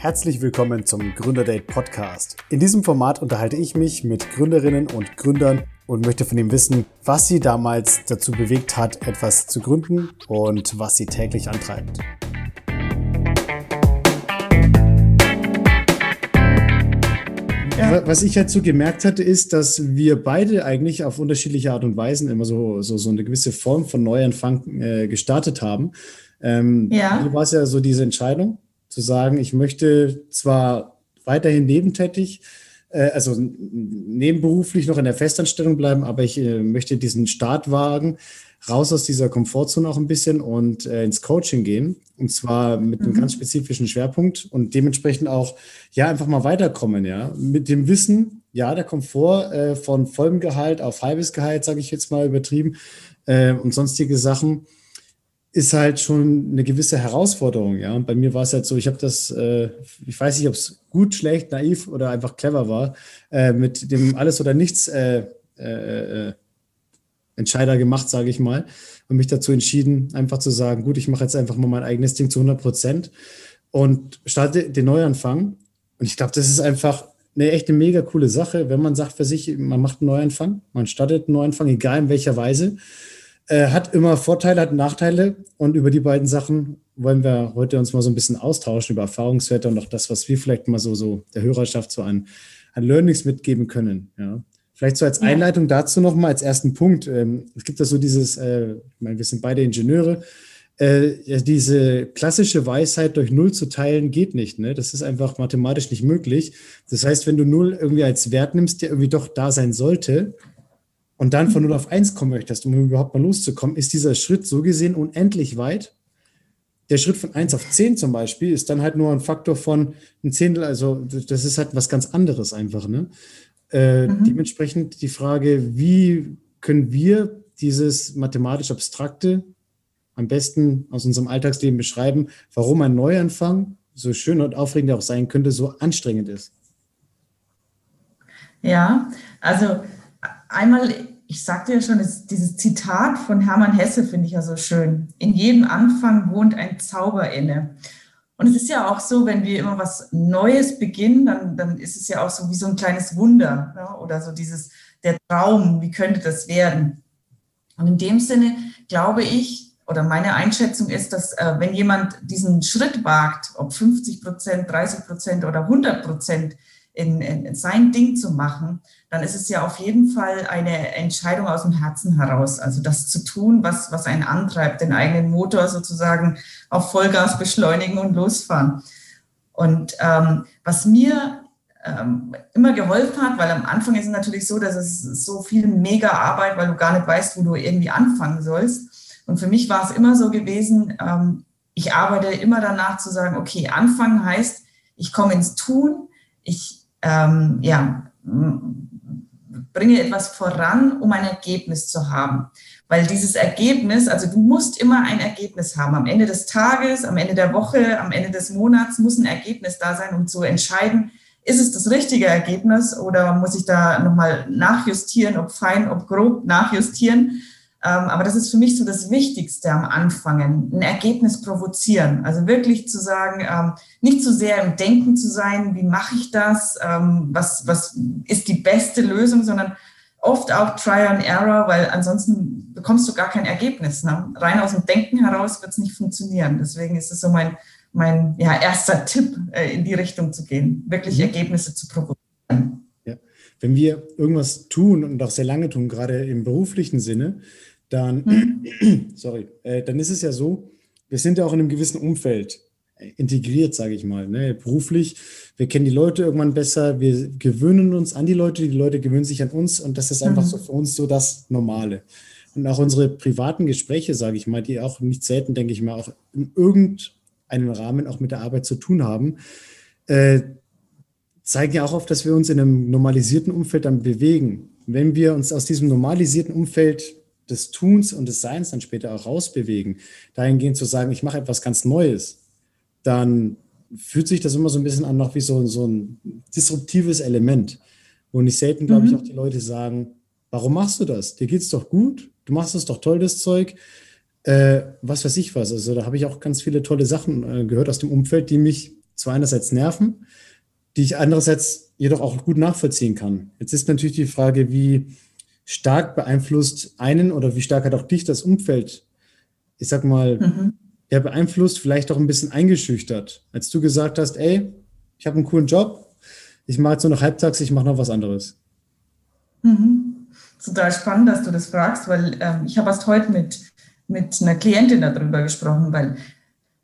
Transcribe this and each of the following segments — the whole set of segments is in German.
Herzlich willkommen zum Gründerdate Podcast. In diesem Format unterhalte ich mich mit Gründerinnen und Gründern und möchte von ihm wissen, was sie damals dazu bewegt hat, etwas zu gründen und was sie täglich antreibt. Ja. Was ich halt so gemerkt hatte, ist, dass wir beide eigentlich auf unterschiedliche Art und Weisen immer so, so, so eine gewisse Form von Neuanfang äh, gestartet haben. Ähm, ja. Hier war es ja so diese Entscheidung, zu sagen, ich möchte zwar weiterhin nebentätig, äh, also nebenberuflich noch in der Festanstellung bleiben, aber ich äh, möchte diesen Start wagen, raus aus dieser Komfortzone auch ein bisschen und äh, ins Coaching gehen. Und zwar mit einem mhm. ganz spezifischen Schwerpunkt und dementsprechend auch, ja, einfach mal weiterkommen, ja. Mit dem Wissen, ja, der Komfort äh, von vollem Gehalt auf halbes Gehalt, sage ich jetzt mal übertrieben, äh, und sonstige Sachen ist halt schon eine gewisse Herausforderung, ja. Und bei mir war es halt so, ich habe das, äh, ich weiß nicht, ob es gut, schlecht, naiv oder einfach clever war, äh, mit dem Alles- oder Nichts äh, äh, äh Entscheider gemacht, sage ich mal, und mich dazu entschieden, einfach zu sagen, gut, ich mache jetzt einfach mal mein eigenes Ding zu 100 Prozent und starte den Neuanfang. Und ich glaube, das ist einfach eine echt mega coole Sache, wenn man sagt für sich, man macht einen Neuanfang, man startet einen Neuanfang, egal in welcher Weise äh, hat immer Vorteile, hat Nachteile. Und über die beiden Sachen wollen wir heute uns mal so ein bisschen austauschen, über Erfahrungswerte und auch das, was wir vielleicht mal so, so der Hörerschaft so an, an Learnings mitgeben können. Ja. Vielleicht so als Einleitung dazu nochmal, als ersten Punkt. Ähm, es gibt da so dieses, äh, ich meine, wir sind beide Ingenieure, äh, diese klassische Weisheit durch Null zu teilen geht nicht. Ne? Das ist einfach mathematisch nicht möglich. Das heißt, wenn du Null irgendwie als Wert nimmst, der irgendwie doch da sein sollte, und dann von 0 auf 1 kommen möchtest, um überhaupt mal loszukommen, ist dieser Schritt so gesehen unendlich weit. Der Schritt von 1 auf 10 zum Beispiel ist dann halt nur ein Faktor von ein Zehntel, also das ist halt was ganz anderes einfach. Ne? Äh, mhm. Dementsprechend die Frage, wie können wir dieses mathematisch Abstrakte am besten aus unserem Alltagsleben beschreiben, warum ein Neuanfang, so schön und aufregend er auch sein könnte, so anstrengend ist? Ja, also einmal, ich sagte ja schon, dieses Zitat von Hermann Hesse finde ich ja so schön. In jedem Anfang wohnt ein Zauber inne. Und es ist ja auch so, wenn wir immer was Neues beginnen, dann, dann ist es ja auch so wie so ein kleines Wunder ja? oder so dieses, der Traum, wie könnte das werden? Und in dem Sinne glaube ich, oder meine Einschätzung ist, dass äh, wenn jemand diesen Schritt wagt, ob 50 Prozent, 30 Prozent oder 100 Prozent in, in sein Ding zu machen, dann ist es ja auf jeden Fall eine Entscheidung aus dem Herzen heraus. Also das zu tun, was, was einen antreibt, den eigenen Motor sozusagen auf Vollgas beschleunigen und losfahren. Und ähm, was mir ähm, immer geholfen hat, weil am Anfang ist es natürlich so, dass es so viel mega Arbeit, weil du gar nicht weißt, wo du irgendwie anfangen sollst. Und für mich war es immer so gewesen, ähm, ich arbeite immer danach zu sagen, okay, anfangen heißt, ich komme ins Tun, ich ähm, ja, bringe etwas voran, um ein Ergebnis zu haben. Weil dieses Ergebnis, also du musst immer ein Ergebnis haben. Am Ende des Tages, am Ende der Woche, am Ende des Monats muss ein Ergebnis da sein, um zu entscheiden, ist es das richtige Ergebnis oder muss ich da nochmal nachjustieren, ob fein, ob grob nachjustieren. Ähm, aber das ist für mich so das Wichtigste am Anfang, ein Ergebnis provozieren. Also wirklich zu sagen, ähm, nicht zu sehr im Denken zu sein, wie mache ich das, ähm, was, was ist die beste Lösung, sondern oft auch Try and Error, weil ansonsten bekommst du gar kein Ergebnis. Ne? Rein aus dem Denken heraus wird es nicht funktionieren. Deswegen ist es so mein, mein ja, erster Tipp, äh, in die Richtung zu gehen, wirklich mhm. Ergebnisse zu provozieren. Wenn wir irgendwas tun und auch sehr lange tun, gerade im beruflichen Sinne, dann, hm. sorry, äh, dann ist es ja so, wir sind ja auch in einem gewissen Umfeld integriert, sage ich mal, ne? beruflich. Wir kennen die Leute irgendwann besser, wir gewöhnen uns an die Leute, die Leute gewöhnen sich an uns und das ist einfach mhm. so für uns so das Normale. Und auch unsere privaten Gespräche, sage ich mal, die auch nicht selten, denke ich mal, auch in irgendeinem Rahmen auch mit der Arbeit zu tun haben, äh, zeigen ja auch oft, dass wir uns in einem normalisierten Umfeld dann bewegen. Wenn wir uns aus diesem normalisierten Umfeld des Tuns und des Seins dann später auch rausbewegen, dahingehend zu sagen, ich mache etwas ganz Neues, dann fühlt sich das immer so ein bisschen an, noch wie so, so ein disruptives Element. Und nicht selten, glaube mhm. ich, auch die Leute sagen, warum machst du das? Dir geht es doch gut, du machst es doch toll, das Zeug. Äh, was weiß ich was. Also da habe ich auch ganz viele tolle Sachen äh, gehört aus dem Umfeld, die mich zwar einerseits nerven, die ich andererseits jedoch auch gut nachvollziehen kann. Jetzt ist natürlich die Frage, wie stark beeinflusst einen oder wie stark hat auch dich das Umfeld, ich sag mal, mhm. ja, beeinflusst, vielleicht auch ein bisschen eingeschüchtert, als du gesagt hast, ey, ich habe einen coolen Job, ich mache jetzt nur noch halbtags, ich mache noch was anderes. Mhm. Total spannend, dass du das fragst, weil ähm, ich habe erst heute mit, mit einer Klientin darüber gesprochen, weil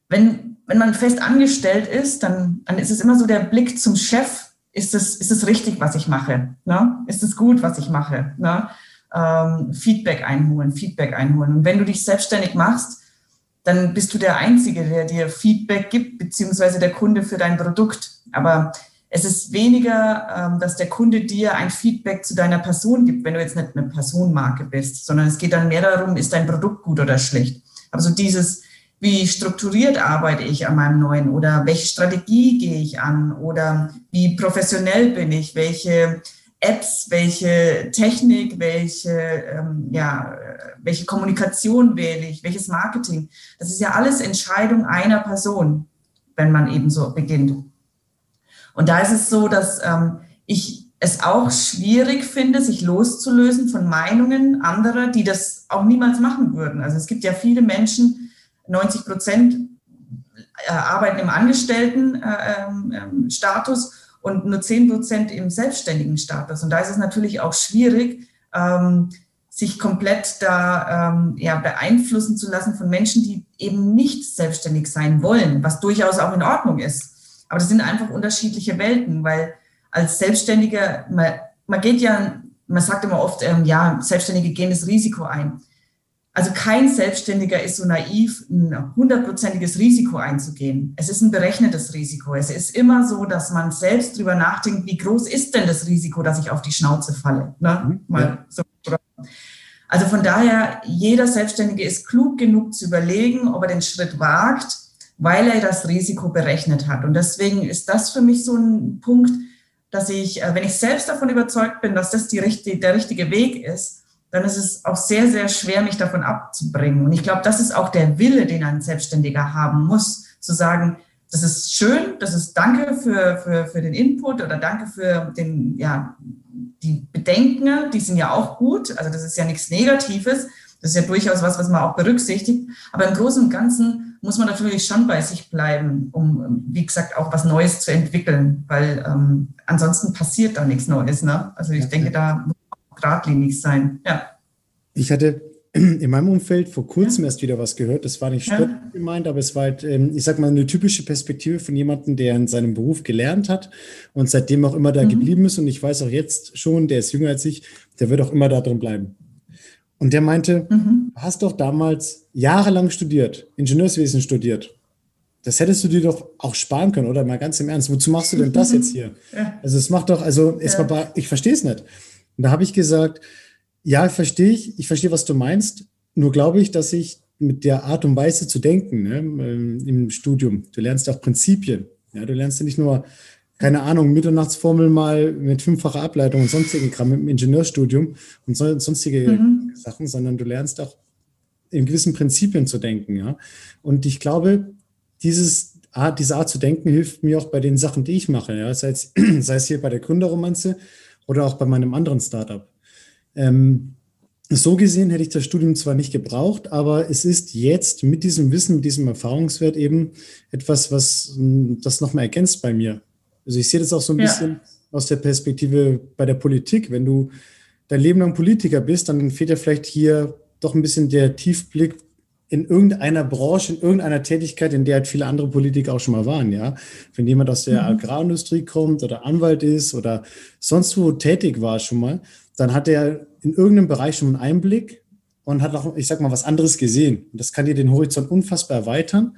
wenn, wenn man fest angestellt ist, dann, dann ist es immer so der Blick zum Chef, ist es, ist es richtig, was ich mache? Ne? Ist es gut, was ich mache? Ne? Ähm, Feedback einholen, Feedback einholen. Und wenn du dich selbstständig machst, dann bist du der Einzige, der dir Feedback gibt, beziehungsweise der Kunde für dein Produkt. Aber es ist weniger, ähm, dass der Kunde dir ein Feedback zu deiner Person gibt, wenn du jetzt nicht eine Personenmarke bist, sondern es geht dann mehr darum, ist dein Produkt gut oder schlecht. Also dieses, wie strukturiert arbeite ich an meinem neuen oder welche Strategie gehe ich an oder wie professionell bin ich, welche Apps, welche Technik, welche, ähm, ja, welche Kommunikation wähle ich, welches Marketing. Das ist ja alles Entscheidung einer Person, wenn man eben so beginnt. Und da ist es so, dass ähm, ich es auch schwierig finde, sich loszulösen von Meinungen anderer, die das auch niemals machen würden. Also es gibt ja viele Menschen, 90 Prozent arbeiten im Angestelltenstatus äh, ähm, und nur 10 Prozent im selbstständigen Status. Und da ist es natürlich auch schwierig, ähm, sich komplett da ähm, ja, beeinflussen zu lassen von Menschen, die eben nicht selbstständig sein wollen, was durchaus auch in Ordnung ist. Aber das sind einfach unterschiedliche Welten, weil als Selbstständiger, man, man geht ja, man sagt immer oft, ähm, ja, Selbstständige gehen das Risiko ein. Also kein Selbstständiger ist so naiv, ein hundertprozentiges Risiko einzugehen. Es ist ein berechnetes Risiko. Es ist immer so, dass man selbst drüber nachdenkt, wie groß ist denn das Risiko, dass ich auf die Schnauze falle. Ne? Mhm. Mal so. Also von daher, jeder Selbstständige ist klug genug zu überlegen, ob er den Schritt wagt weil er das Risiko berechnet hat. Und deswegen ist das für mich so ein Punkt, dass ich, äh, wenn ich selbst davon überzeugt bin, dass das die der richtige Weg ist, dann ist es auch sehr, sehr schwer, mich davon abzubringen. Und ich glaube, das ist auch der Wille, den ein Selbstständiger haben muss, zu sagen, das ist schön, das ist danke für, für, für den Input oder danke für den, ja, die Bedenken, die sind ja auch gut, also das ist ja nichts Negatives, das ist ja durchaus was, was man auch berücksichtigt. Aber im Großen und Ganzen muss man natürlich schon bei sich bleiben, um, wie gesagt, auch was Neues zu entwickeln, weil ähm, ansonsten passiert da nichts Neues. Ne? Also ich denke, da muss man geradlinig sein. Ja. Ich hatte in meinem Umfeld vor kurzem ja. erst wieder was gehört. Das war nicht ja. gemeint, aber es war halt, ähm, ich sag mal, eine typische Perspektive von jemandem, der in seinem Beruf gelernt hat und seitdem auch immer da mhm. geblieben ist. Und ich weiß auch jetzt schon, der ist jünger als ich, der wird auch immer da drin bleiben. Und der meinte, mhm. du hast doch damals jahrelang studiert, Ingenieurswesen studiert. Das hättest du dir doch auch sparen können, oder? Mal ganz im Ernst. Wozu machst du denn das jetzt hier? Ja. Also es macht doch, also es ja. ich verstehe es nicht. Und da habe ich gesagt, ja, verstehe ich, ich verstehe, was du meinst. Nur glaube ich, dass ich mit der Art und Weise zu denken ne, im Studium, du lernst auch Prinzipien. Ja, du lernst ja nicht nur keine Ahnung, Mitternachtsformel mal mit fünffacher Ableitung und sonstigen Kram im Ingenieurstudium und sonstige mhm. Sachen, sondern du lernst auch in gewissen Prinzipien zu denken, ja. Und ich glaube, dieses Art, diese Art zu denken hilft mir auch bei den Sachen, die ich mache, ja. Sei es, sei es hier bei der Gründerromanze oder auch bei meinem anderen Startup. Ähm, so gesehen hätte ich das Studium zwar nicht gebraucht, aber es ist jetzt mit diesem Wissen, mit diesem Erfahrungswert eben etwas, was das nochmal ergänzt bei mir. Also ich sehe das auch so ein ja. bisschen aus der Perspektive bei der Politik. Wenn du dein Leben lang Politiker bist, dann fehlt dir vielleicht hier doch ein bisschen der Tiefblick in irgendeiner Branche, in irgendeiner Tätigkeit, in der halt viele andere Politiker auch schon mal waren, ja. Wenn jemand aus der mhm. Agrarindustrie kommt oder Anwalt ist oder sonst wo tätig war schon mal, dann hat er in irgendeinem Bereich schon einen Einblick und hat auch, ich sag mal, was anderes gesehen. Und das kann dir den Horizont unfassbar erweitern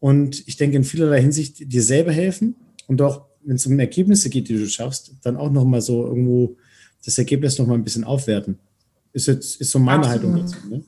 und ich denke in vielerlei Hinsicht dir selber helfen und auch wenn es um Ergebnisse geht, die du schaffst, dann auch nochmal so irgendwo das Ergebnis nochmal ein bisschen aufwerten. Ist jetzt ist so meine Absolut. Haltung dazu. Ne?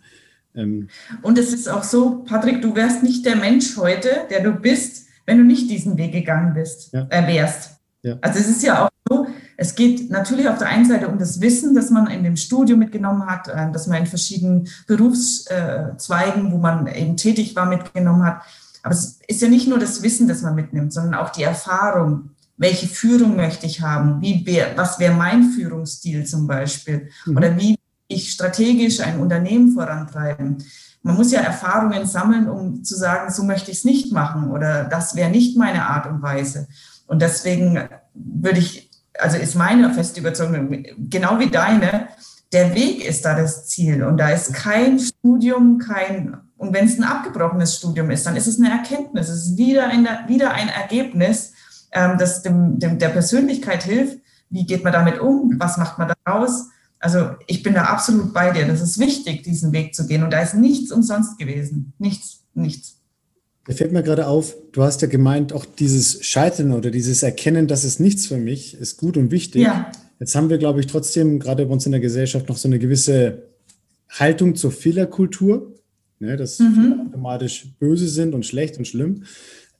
Ähm. Und es ist auch so, Patrick, du wärst nicht der Mensch heute, der du bist, wenn du nicht diesen Weg gegangen bist, ja. äh, wärst. Ja. Also es ist ja auch so, es geht natürlich auf der einen Seite um das Wissen, das man in dem Studium mitgenommen hat, äh, dass man in verschiedenen Berufszweigen, wo man eben tätig war, mitgenommen hat. Aber es ist ja nicht nur das Wissen, das man mitnimmt, sondern auch die Erfahrung. Welche Führung möchte ich haben? Wie wär, was wäre mein Führungsstil zum Beispiel? Mhm. Oder wie ich strategisch ein Unternehmen vorantreiben? Man muss ja Erfahrungen sammeln, um zu sagen, so möchte ich es nicht machen oder das wäre nicht meine Art und Weise. Und deswegen würde ich, also ist meine feste Überzeugung, genau wie deine, der Weg ist da das Ziel. Und da ist kein Studium, kein, und wenn es ein abgebrochenes Studium ist, dann ist es eine Erkenntnis. Es ist wieder ein, wieder ein Ergebnis, ähm, das dem, dem, der Persönlichkeit hilft. Wie geht man damit um? Was macht man daraus? Also ich bin da absolut bei dir. Das ist wichtig, diesen Weg zu gehen. Und da ist nichts umsonst gewesen. Nichts, nichts. Da fällt mir gerade auf, du hast ja gemeint, auch dieses Scheitern oder dieses Erkennen, das ist nichts für mich, ist gut und wichtig. Ja. Jetzt haben wir, glaube ich, trotzdem gerade bei uns in der Gesellschaft noch so eine gewisse Haltung zur Fehlerkultur, ne, dass mhm. automatisch böse sind und schlecht und schlimm.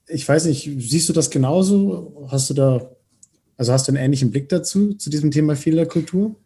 Ich weiß nicht, siehst du das genauso? Hast du da, also hast du einen ähnlichen Blick dazu, zu diesem Thema Fehlerkultur?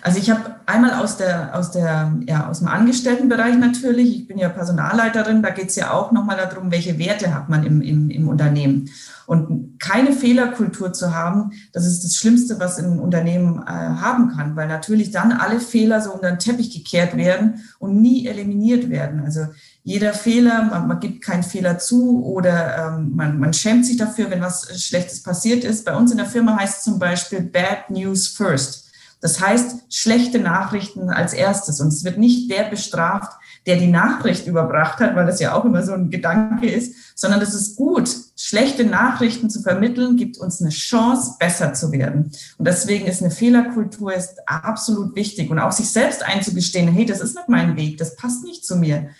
Also ich habe einmal aus, der, aus, der, ja, aus dem Angestelltenbereich natürlich, ich bin ja Personalleiterin, da geht es ja auch nochmal darum, welche Werte hat man im, im, im Unternehmen. Und keine Fehlerkultur zu haben, das ist das Schlimmste, was ein Unternehmen äh, haben kann, weil natürlich dann alle Fehler so unter den Teppich gekehrt werden und nie eliminiert werden. Also jeder Fehler, man, man gibt keinen Fehler zu oder ähm, man, man schämt sich dafür, wenn was Schlechtes passiert ist. Bei uns in der Firma heißt es zum Beispiel Bad News First. Das heißt, schlechte Nachrichten als erstes. Und es wird nicht der bestraft, der die Nachricht überbracht hat, weil das ja auch immer so ein Gedanke ist, sondern es ist gut, schlechte Nachrichten zu vermitteln, gibt uns eine Chance, besser zu werden. Und deswegen ist eine Fehlerkultur ist absolut wichtig und auch sich selbst einzugestehen, hey, das ist nicht mein Weg, das passt nicht zu mir.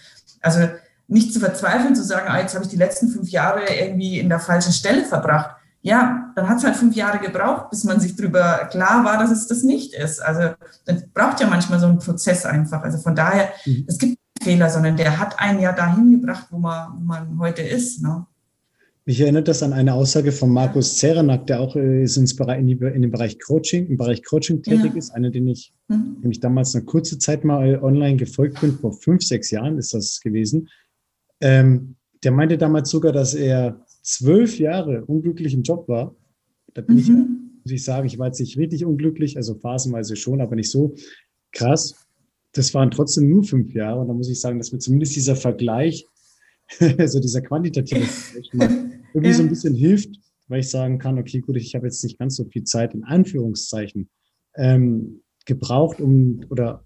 Also nicht zu verzweifeln, zu sagen, ah, jetzt habe ich die letzten fünf Jahre irgendwie in der falschen Stelle verbracht ja, dann hat es halt fünf Jahre gebraucht, bis man sich darüber klar war, dass es das nicht ist. Also das braucht ja manchmal so einen Prozess einfach. Also von daher, mhm. es gibt Fehler, sondern der hat einen ja dahin gebracht, wo man, wo man heute ist. Ne? Mich erinnert das an eine Aussage von Markus Zerenak, der auch äh, ist ins Bereich, in, die, in dem Bereich Coaching, im Bereich Coaching tätig ja. ist, einer, den ich, mhm. dem ich damals eine kurze Zeit mal online gefolgt bin, vor fünf, sechs Jahren ist das gewesen. Ähm, der meinte damals sogar, dass er zwölf Jahre unglücklich im Job war, da bin mhm. ich, muss ich sagen, ich war jetzt nicht richtig unglücklich, also phasenweise schon, aber nicht so krass. Das waren trotzdem nur fünf Jahre und da muss ich sagen, dass mir zumindest dieser Vergleich, also dieser quantitative Vergleich, irgendwie so ein bisschen hilft, weil ich sagen kann, okay, gut, ich habe jetzt nicht ganz so viel Zeit in Anführungszeichen ähm, gebraucht, um, oder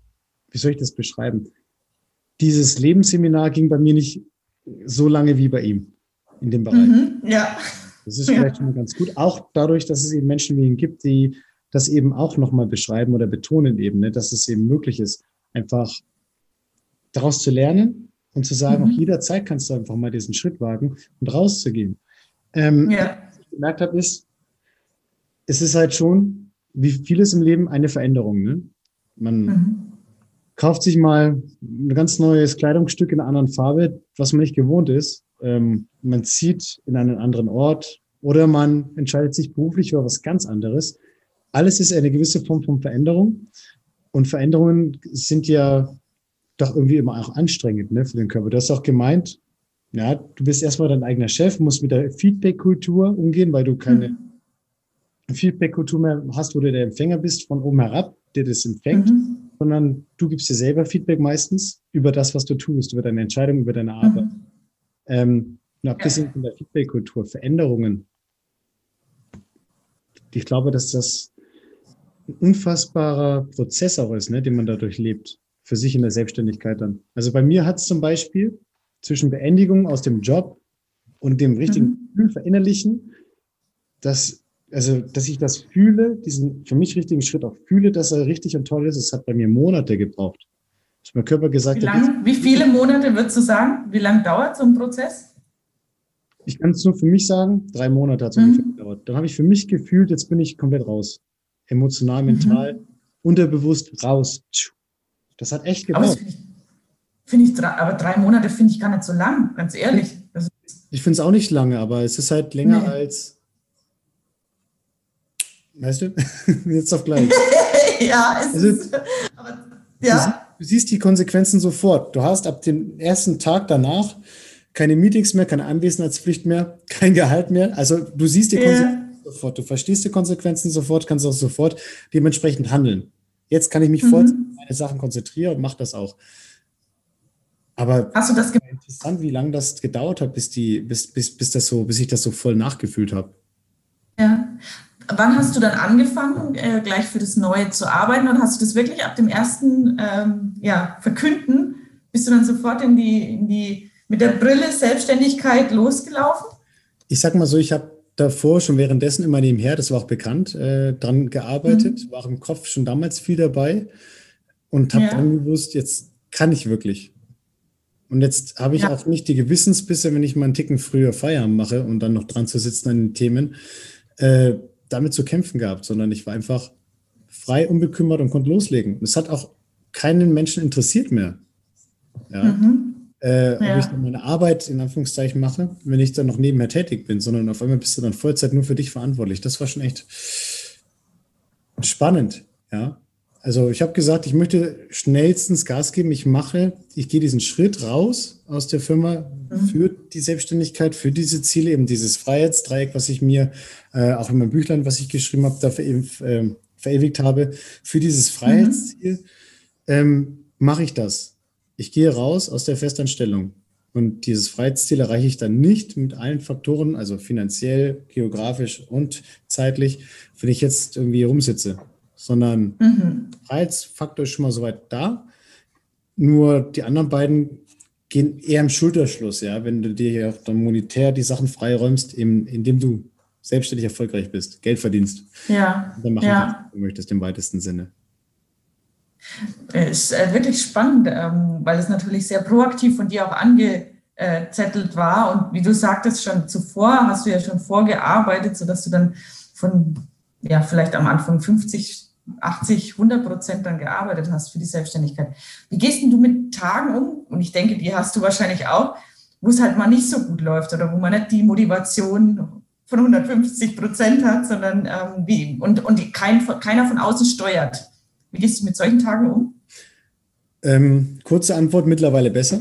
wie soll ich das beschreiben? Dieses Lebensseminar ging bei mir nicht so lange wie bei ihm in dem Bereich. Mhm, ja. Das ist vielleicht ja. schon ganz gut. Auch dadurch, dass es eben Menschen wie ihn gibt, die das eben auch nochmal beschreiben oder betonen eben, ne, dass es eben möglich ist, einfach daraus zu lernen und zu sagen, mhm. auch jederzeit kannst du einfach mal diesen Schritt wagen und rauszugehen. Ähm, ja. Was ich gemerkt habe, ist, es ist halt schon, wie vieles im Leben, eine Veränderung. Ne? Man mhm. kauft sich mal ein ganz neues Kleidungsstück in einer anderen Farbe, was man nicht gewohnt ist ähm, man zieht in einen anderen Ort oder man entscheidet sich beruflich für was ganz anderes. Alles ist eine gewisse Form von Veränderung. Und Veränderungen sind ja doch irgendwie immer auch anstrengend ne, für den Körper. Du hast auch gemeint, ja, du bist erstmal dein eigener Chef, musst mit der Feedback-Kultur umgehen, weil du keine mhm. Feedback-Kultur mehr hast, wo du der Empfänger bist von oben herab, der das empfängt, mhm. sondern du gibst dir selber Feedback meistens über das, was du tust, über deine Entscheidung, über deine Arbeit. Mhm. Ähm, und abgesehen von der Feedback-Kultur, Veränderungen. Ich glaube, dass das ein unfassbarer Prozess auch ist, ne, den man dadurch lebt, für sich in der Selbstständigkeit dann. Also bei mir hat es zum Beispiel zwischen Beendigung aus dem Job und dem richtigen mhm. Gefühl verinnerlichen, dass, also, dass ich das fühle, diesen für mich richtigen Schritt auch fühle, dass er richtig und toll ist. Es hat bei mir Monate gebraucht dass mein Körper gesagt wie lang. Wie viele Monate würdest du sagen? Wie lange dauert so ein Prozess? Ich kann es nur für mich sagen, drei Monate hat es mhm. ungefähr gedauert. Dann habe ich für mich gefühlt, jetzt bin ich komplett raus. Emotional, mhm. mental, mhm. unterbewusst raus. Das hat echt gedauert. Finde ich, aber drei Monate finde ich gar nicht so lang, ganz ehrlich. Ich finde es auch nicht lange, aber es ist halt länger nee. als. Weißt du? Jetzt auf gleich. ja, es also, ist. Aber, ja du siehst die Konsequenzen sofort. Du hast ab dem ersten Tag danach keine Meetings mehr, keine Anwesenheitspflicht mehr, kein Gehalt mehr. Also du siehst die Konsequenzen yeah. sofort, du verstehst die Konsequenzen sofort, kannst auch sofort dementsprechend handeln. Jetzt kann ich mich mhm. voll auf meine Sachen konzentrieren und mache das auch. Aber hast du das interessant, wie lange das gedauert hat, bis die, bis, bis, bis das so, bis ich das so voll nachgefühlt habe. Ja. Wann hast du dann angefangen, äh, gleich für das Neue zu arbeiten? Und hast du das wirklich ab dem ersten ähm, ja, Verkünden, bist du dann sofort in die, in die, mit der Brille Selbstständigkeit losgelaufen? Ich sag mal so, ich habe davor schon währenddessen immer nebenher, das war auch bekannt, äh, dran gearbeitet, mhm. war im Kopf schon damals viel dabei und habe ja. dann gewusst, jetzt kann ich wirklich. Und jetzt habe ich ja. auch nicht die Gewissensbisse, wenn ich mal einen Ticken früher Feierabend mache und dann noch dran zu sitzen an den Themen, äh, damit zu kämpfen gehabt, sondern ich war einfach frei, unbekümmert und konnte loslegen. Es hat auch keinen Menschen interessiert mehr. Ja. Mhm. Äh, ja. Ob ich dann meine Arbeit in Anführungszeichen mache, wenn ich dann noch nebenher tätig bin, sondern auf einmal bist du dann Vollzeit nur für dich verantwortlich. Das war schon echt spannend. Ja. Also ich habe gesagt, ich möchte schnellstens Gas geben. Ich mache, ich gehe diesen Schritt raus aus der Firma mhm. für die Selbstständigkeit, für diese Ziele, eben dieses Freiheitsdreieck, was ich mir äh, auch in meinem Büchlein, was ich geschrieben habe, eben äh, verewigt habe. Für dieses mhm. Freiheitsziel mhm. ähm, mache ich das. Ich gehe raus aus der Festanstellung. Und dieses Freiheitsziel erreiche ich dann nicht mit allen Faktoren, also finanziell, geografisch und zeitlich, wenn ich jetzt irgendwie rumsitze sondern mhm. Reizfaktor ist schon mal soweit da. Nur die anderen beiden gehen eher im Schulterschluss, ja, wenn du dir ja dann monetär die Sachen freiräumst, eben, indem du selbstständig erfolgreich bist, Geld verdienst. Ja. Dann machen, ja. was du möchtest im weitesten Sinne. Ist äh, wirklich spannend, ähm, weil es natürlich sehr proaktiv von dir auch angezettelt war. Und wie du sagtest, schon zuvor hast du ja schon vorgearbeitet, sodass du dann von, ja, vielleicht am Anfang 50 80, 100 Prozent dann gearbeitet hast für die Selbstständigkeit. Wie gehst denn du mit Tagen um? Und ich denke, die hast du wahrscheinlich auch, wo es halt mal nicht so gut läuft oder wo man nicht die Motivation von 150 Prozent hat, sondern ähm, wie, und, und die kein, keiner von außen steuert. Wie gehst du mit solchen Tagen um? Ähm, kurze Antwort, mittlerweile besser.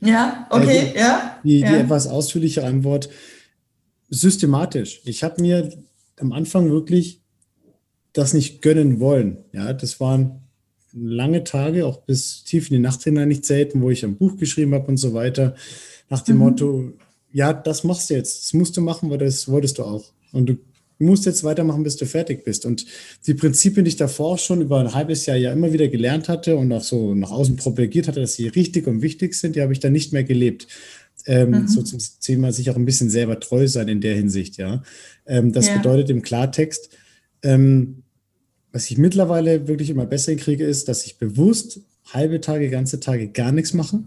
Ja, okay, die, ja. Die, ja. die etwas ausführlichere Antwort, systematisch. Ich habe mir am Anfang wirklich das nicht gönnen wollen. Ja, das waren lange Tage, auch bis tief in die Nacht hinein nicht selten, wo ich ein Buch geschrieben habe und so weiter, nach dem mhm. Motto, ja, das machst du jetzt, das musst du machen, weil das wolltest du auch. Und du musst jetzt weitermachen, bis du fertig bist. Und die Prinzipien, die ich davor schon über ein halbes Jahr ja immer wieder gelernt hatte und auch so nach außen propagiert hatte, dass sie richtig und wichtig sind, die habe ich dann nicht mehr gelebt. Ähm, mhm. So zum Thema sich auch ein bisschen selber treu sein in der Hinsicht, ja. Ähm, das ja. bedeutet im Klartext, ähm, was ich mittlerweile wirklich immer besser kriege, ist, dass ich bewusst halbe Tage, ganze Tage gar nichts mache.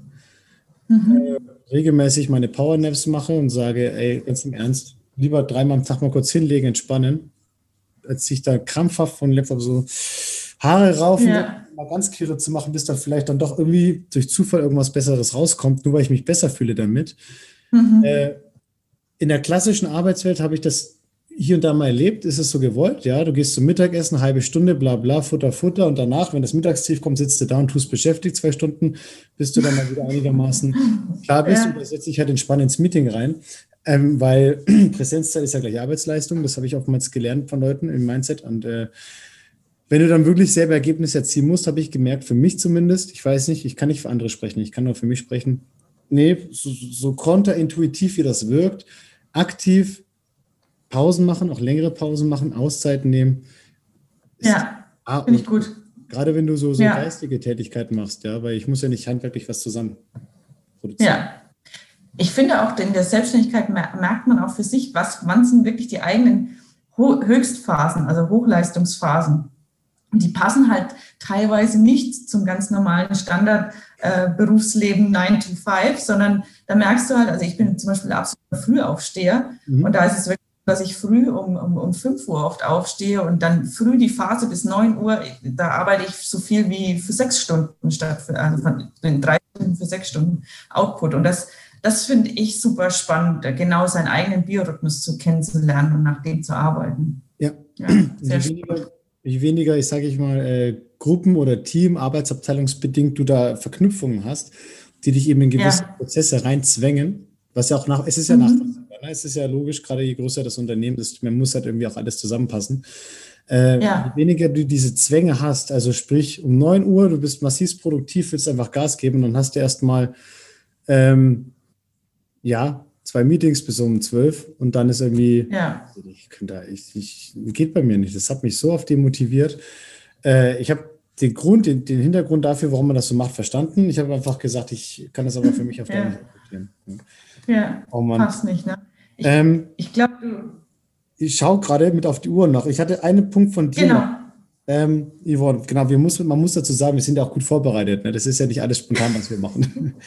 Mhm. Äh, regelmäßig meine Powernaps mache und sage, ey, ganz im Ernst, lieber dreimal am Tag mal kurz hinlegen, entspannen, als sich da krampfhaft von Laptop so Haare raufen, ja. mal ganz kilo zu machen, bis dann vielleicht dann doch irgendwie durch Zufall irgendwas Besseres rauskommt, nur weil ich mich besser fühle damit. Mhm. Äh, in der klassischen Arbeitswelt habe ich das hier und da mal erlebt, ist es so gewollt, ja, du gehst zum Mittagessen, eine halbe Stunde, bla bla, Futter, Futter und danach, wenn das Mittagstief kommt, sitzt du da und tust beschäftigt zwei Stunden, bis du dann mal wieder einigermaßen klar bist ja. und da setze ich halt entspannt ins Meeting rein, ähm, weil Präsenzzeit ist ja gleich Arbeitsleistung, das habe ich oftmals gelernt von Leuten im Mindset und äh, wenn du dann wirklich selber Ergebnisse erzielen musst, habe ich gemerkt, für mich zumindest, ich weiß nicht, ich kann nicht für andere sprechen, ich kann nur für mich sprechen, nee, so, so konterintuitiv wie das wirkt, aktiv Pausen machen, auch längere Pausen machen, Auszeiten nehmen. Ja, finde ich gut. Gerade wenn du so, so ja. geistige Tätigkeiten machst, ja, weil ich muss ja nicht handwerklich was zusammen produzieren. Ja. Ich finde auch in der Selbstständigkeit merkt man auch für sich, was, wann sind wirklich die eigenen Höchstphasen, also Hochleistungsphasen. Und die passen halt teilweise nicht zum ganz normalen Standard äh, Berufsleben 9 to 5, sondern da merkst du halt, also ich bin zum Beispiel absolut Frühaufsteher mhm. und da ist es wirklich dass ich früh um, um, um 5 Uhr oft aufstehe und dann früh die Phase bis 9 Uhr, da arbeite ich so viel wie für sechs Stunden statt für, also von drei Stunden für sechs Stunden Output. Und das, das finde ich super spannend, genau seinen eigenen Biorhythmus zu kennenzulernen und nach dem zu arbeiten. Ja, ja sehr je weniger, je weniger, ich sage ich mal, äh, Gruppen- oder Team, arbeitsabteilungsbedingt du da Verknüpfungen hast, die dich eben in gewisse ja. Prozesse reinzwängen, was ja auch nach, es ist ja mhm. nachvollziehbar, ne? es ist ja logisch, gerade je größer das Unternehmen ist, man muss halt irgendwie auch alles zusammenpassen. Äh, ja. Je weniger du diese Zwänge hast, also sprich um 9 Uhr, du bist massiv produktiv, willst einfach Gas geben und dann hast du erstmal, ähm, ja, zwei Meetings bis um 12 und dann ist irgendwie, ja. ich, da, ich, ich, geht bei mir nicht. Das hat mich so oft demotiviert. Äh, ich habe den Grund, den, den, Hintergrund dafür, warum man das so macht, verstanden. Ich habe einfach gesagt, ich kann das aber für mich auf Dauer nicht akzeptieren. Ja, oh passt nicht, ne? Ich, ähm, ich glaube, Ich schaue gerade mit auf die Uhr noch. Ich hatte einen Punkt von dir. Genau. Ähm, Yvonne, genau, wir muss, man muss dazu sagen, wir sind ja auch gut vorbereitet. Ne? Das ist ja nicht alles spontan, was wir machen.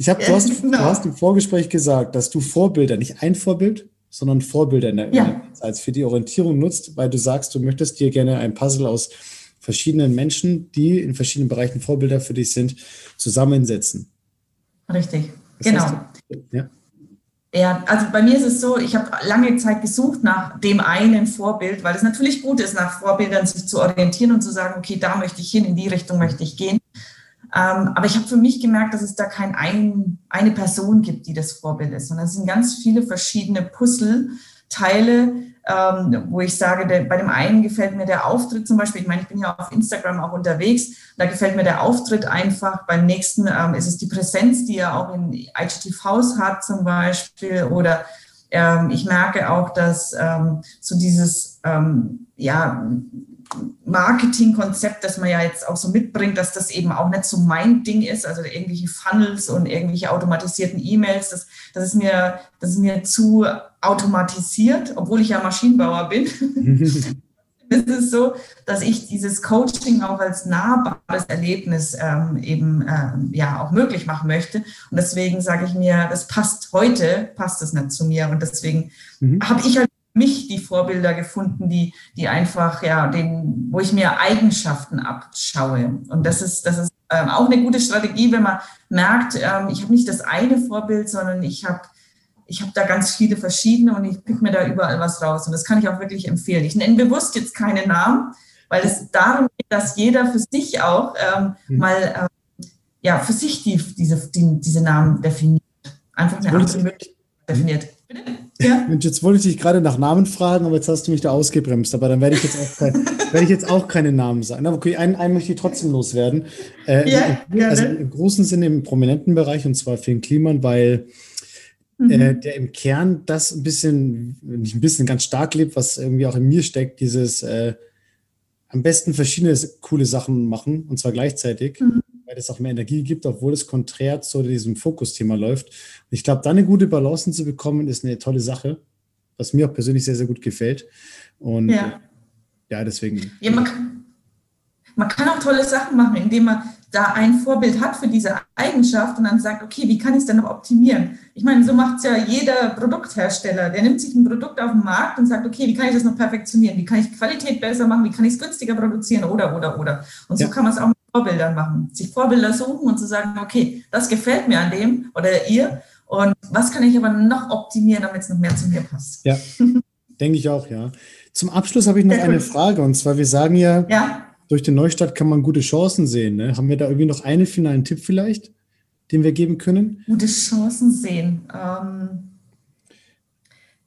Ich habe, du, hast, genau. du hast im Vorgespräch gesagt, dass du Vorbilder, nicht ein Vorbild, sondern Vorbilder in der, ja. als für die Orientierung nutzt, weil du sagst, du möchtest dir gerne ein Puzzle aus verschiedenen Menschen, die in verschiedenen Bereichen Vorbilder für dich sind, zusammensetzen. Richtig, das genau. Heißt, ja. Ja, also bei mir ist es so, ich habe lange Zeit gesucht nach dem einen Vorbild, weil es natürlich gut ist, nach Vorbildern sich zu orientieren und zu sagen, okay, da möchte ich hin, in die Richtung möchte ich gehen. Ähm, aber ich habe für mich gemerkt, dass es da keine ein, eine Person gibt, die das Vorbild ist, sondern es sind ganz viele verschiedene Puzzleteile, ähm, wo ich sage, der, bei dem einen gefällt mir der Auftritt zum Beispiel, ich meine, ich bin ja auf Instagram auch unterwegs, da gefällt mir der Auftritt einfach, beim nächsten ähm, ist es die Präsenz, die er auch in IGTVs hat zum Beispiel. Oder ähm, ich merke auch, dass ähm, so dieses, ähm, ja, Marketingkonzept, das man ja jetzt auch so mitbringt, dass das eben auch nicht so mein Ding ist, also irgendwelche Funnels und irgendwelche automatisierten E-Mails, das, das, ist mir, das ist mir zu automatisiert, obwohl ich ja Maschinenbauer bin. es ist so, dass ich dieses Coaching auch als nahbares Erlebnis ähm, eben ähm, ja auch möglich machen möchte. Und deswegen sage ich mir, das passt heute, passt es nicht zu mir. Und deswegen mhm. habe ich halt mich die Vorbilder gefunden, die, die einfach, ja, den, wo ich mir Eigenschaften abschaue. Und das ist, das ist ähm, auch eine gute Strategie, wenn man merkt, ähm, ich habe nicht das eine Vorbild, sondern ich habe ich habe da ganz viele verschiedene und ich pick mir da überall was raus. Und das kann ich auch wirklich empfehlen. Ich nenne bewusst jetzt keine Namen, weil es darum geht, dass jeder für sich auch ähm, mhm. mal ähm, ja, für sich die, diese, die, diese Namen definiert. Einfach eine andere Möglichkeit definiert. Ja. Mensch, jetzt wollte ich dich gerade nach Namen fragen, aber jetzt hast du mich da ausgebremst. Aber dann werde ich jetzt auch, kein, werde ich jetzt auch keine Namen sagen. Aber okay, einen, einen möchte ich trotzdem loswerden. Äh, ja, im, also im großen Sinne im prominenten Bereich, und zwar Finn Kliman, weil mhm. äh, der im Kern das ein bisschen, nicht ein bisschen ganz stark lebt, was irgendwie auch in mir steckt, dieses äh, am besten verschiedene coole Sachen machen, und zwar gleichzeitig. Mhm weil es auch mehr Energie gibt, obwohl es konträr zu diesem Fokusthema läuft. Und ich glaube, da eine gute Balance zu bekommen, ist eine tolle Sache, was mir auch persönlich sehr, sehr gut gefällt. Und ja, ja deswegen. Ja, man, kann, man kann auch tolle Sachen machen, indem man da ein Vorbild hat für diese Eigenschaft und dann sagt, okay, wie kann ich es denn noch optimieren? Ich meine, so macht es ja jeder Produkthersteller. Der nimmt sich ein Produkt auf den Markt und sagt, okay, wie kann ich das noch perfektionieren? Wie kann ich Qualität besser machen? Wie kann ich es günstiger produzieren? Oder, oder, oder. Und so ja. kann man es auch Vorbildern machen, sich Vorbilder suchen und zu sagen, okay, das gefällt mir an dem oder ihr und was kann ich aber noch optimieren, damit es noch mehr zu mir passt. Ja, denke ich auch, ja. Zum Abschluss habe ich noch eine Frage und zwar, wir sagen ja, ja, durch den Neustart kann man gute Chancen sehen. Ne? Haben wir da irgendwie noch einen finalen Tipp vielleicht, den wir geben können? Gute Chancen sehen. Ähm,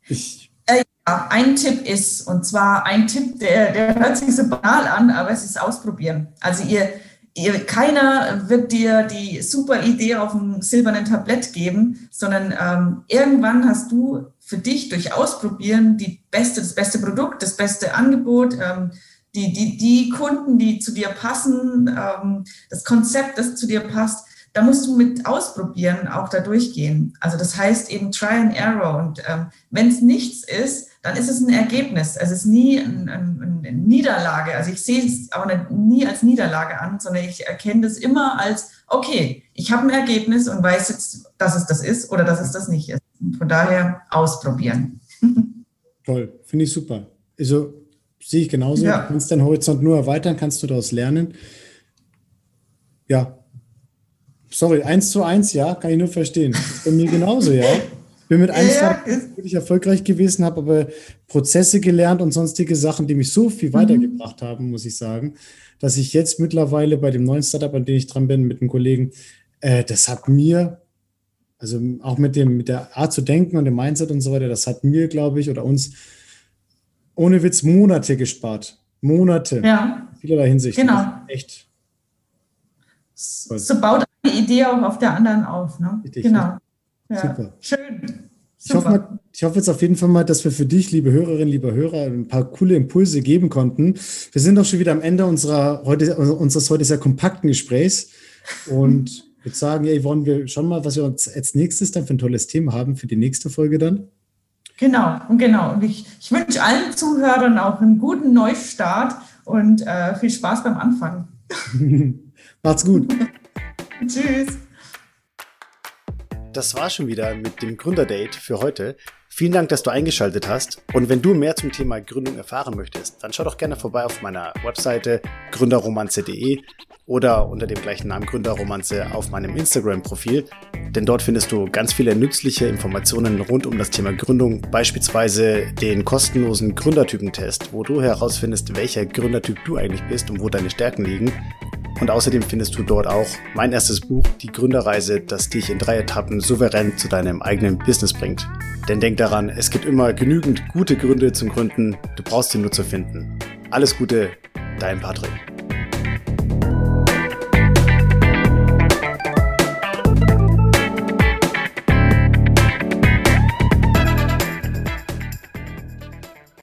ich, äh, ja, ein Tipp ist, und zwar ein Tipp, der, der hört sich so banal an, aber es ist ausprobieren. Also ihr, keiner wird dir die super Idee auf einem silbernen Tablett geben, sondern ähm, irgendwann hast du für dich durch Ausprobieren die beste, das beste Produkt, das beste Angebot, ähm, die, die, die Kunden, die zu dir passen, ähm, das Konzept, das zu dir passt. Da musst du mit ausprobieren auch da durchgehen. Also das heißt eben Try and Error. Und ähm, wenn es nichts ist, dann ist es ein Ergebnis. Es ist nie ein, ein, eine Niederlage. Also ich sehe es auch nicht, nie als Niederlage an, sondern ich erkenne das immer als, okay, ich habe ein Ergebnis und weiß jetzt, dass es das ist oder dass es das nicht ist. Und von daher ausprobieren. Toll, finde ich super. Also sehe ich genauso. Ja. Du kannst deinen Horizont nur erweitern, kannst du daraus lernen. Ja. Sorry, eins zu eins, ja, kann ich nur verstehen. Das ist bei mir genauso, ja. bin mit einem ja, wirklich erfolgreich gewesen, habe aber Prozesse gelernt und sonstige Sachen, die mich so viel mhm. weitergebracht haben, muss ich sagen, dass ich jetzt mittlerweile bei dem neuen Startup, an dem ich dran bin, mit einem Kollegen, äh, das hat mir, also auch mit dem, mit der Art zu denken und dem Mindset und so weiter, das hat mir, glaube ich, oder uns ohne Witz Monate gespart. Monate. Ja. In vielerlei Hinsicht. Genau. Echt. So baut eine Idee auch auf der anderen auf. Ne? Richtig, genau. Ja. Super. Schön. Ich hoffe, ich hoffe jetzt auf jeden Fall mal, dass wir für dich, liebe Hörerinnen, liebe Hörer, ein paar coole Impulse geben konnten. Wir sind auch schon wieder am Ende unserer heute, unseres heute sehr kompakten Gesprächs und würde sagen, ey, wollen wir schon mal, was wir uns als nächstes dann für ein tolles Thema haben für die nächste Folge dann? Genau, und genau. Und ich, ich wünsche allen Zuhörern auch einen guten Neustart und äh, viel Spaß beim Anfang. Macht's gut. Tschüss. Das war schon wieder mit dem Gründerdate für heute. Vielen Dank, dass du eingeschaltet hast. Und wenn du mehr zum Thema Gründung erfahren möchtest, dann schau doch gerne vorbei auf meiner Webseite gründerromanze.de oder unter dem gleichen Namen Gründerromanze auf meinem Instagram-Profil. Denn dort findest du ganz viele nützliche Informationen rund um das Thema Gründung, beispielsweise den kostenlosen Gründertypentest, wo du herausfindest, welcher Gründertyp du eigentlich bist und wo deine Stärken liegen. Und außerdem findest du dort auch mein erstes Buch, Die Gründerreise, das dich in drei Etappen souverän zu deinem eigenen Business bringt. Denn denk daran, es gibt immer genügend gute Gründe zum Gründen, du brauchst sie nur zu finden. Alles Gute, dein Patrick.